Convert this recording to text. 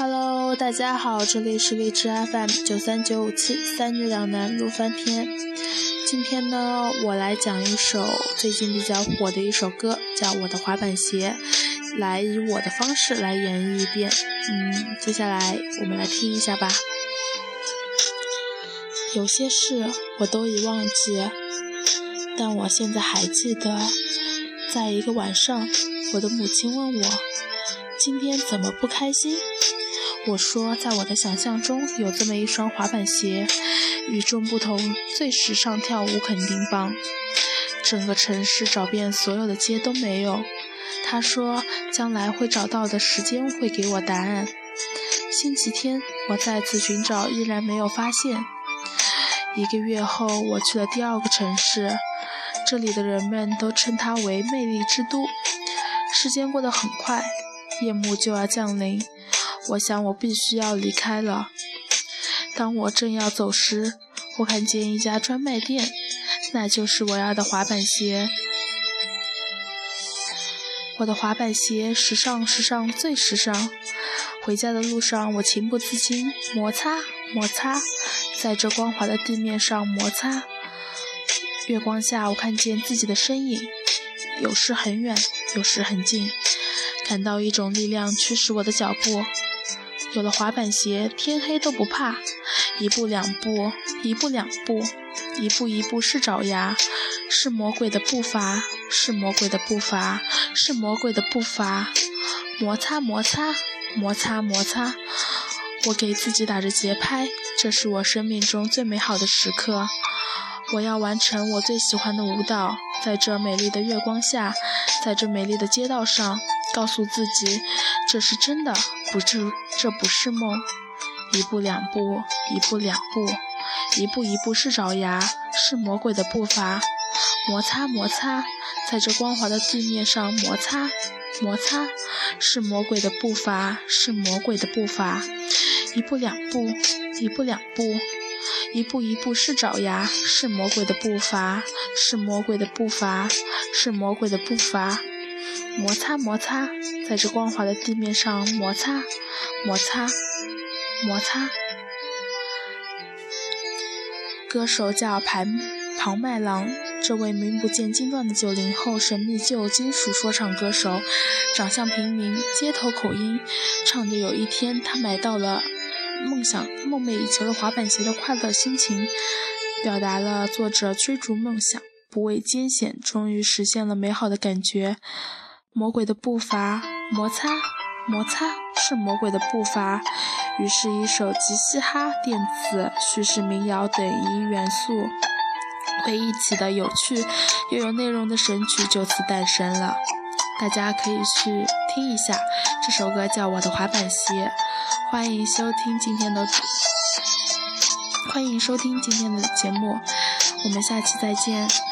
Hello，大家好，这里是荔枝 FM 九三九五七三女两男路翻篇。今天呢，我来讲一首最近比较火的一首歌，叫《我的滑板鞋》，来以我的方式来演绎一遍。嗯，接下来我们来听一下吧。有些事我都已忘记，但我现在还记得，在一个晚上，我的母亲问我。今天怎么不开心？我说，在我的想象中有这么一双滑板鞋，与众不同，最时尚，跳舞肯定棒。整个城市找遍所有的街都没有。他说，将来会找到的时间会给我答案。星期天，我再次寻找，依然没有发现。一个月后，我去了第二个城市，这里的人们都称它为魅力之都。时间过得很快。夜幕就要降临，我想我必须要离开了。当我正要走时，我看见一家专卖店，那就是我要的滑板鞋。我的滑板鞋，时尚，时尚，最时尚。回家的路上，我情不自禁摩擦，摩擦，在这光滑的地面上摩擦。月光下，我看见自己的身影，有时很远，有时很近。感到一种力量驱使我的脚步，有了滑板鞋，天黑都不怕。一步两步，一步两步，一步一步是爪牙，是魔鬼的步伐，是魔鬼的步伐，是魔鬼的步伐。摩擦摩擦摩擦摩擦，我给自己打着节拍，这是我生命中最美好的时刻。我要完成我最喜欢的舞蹈，在这美丽的月光下，在这美丽的街道上。告诉自己，这是真的，不是，这不是梦。一步两步，一步两步，一步一步是爪牙，是魔鬼的步伐。摩擦摩擦，在这光滑的地面上摩擦摩擦，是魔鬼的步伐，是魔鬼的步伐。一步两步，一步两步，一步一步是爪牙，是魔鬼的步伐，是魔鬼的步伐，是魔鬼的步伐。摩擦摩擦，在这光滑的地面上摩擦摩擦摩擦。歌手叫庞庞麦郎，这位名不见经传的九零后神秘旧金属说唱歌手，长相平民，街头口音，唱着有一天他买到了梦想梦寐以求的滑板鞋的快乐心情，表达了作者追逐梦想不畏艰险，终于实现了美好的感觉。魔鬼的步伐，摩擦，摩擦，是魔鬼的步伐。于是，一首集嘻哈、电子、叙事民谣等一元素为一起的有趣又有内容的神曲就此诞生了。大家可以去听一下，这首歌叫《我的滑板鞋》。欢迎收听今天的，欢迎收听今天的节目，我们下期再见。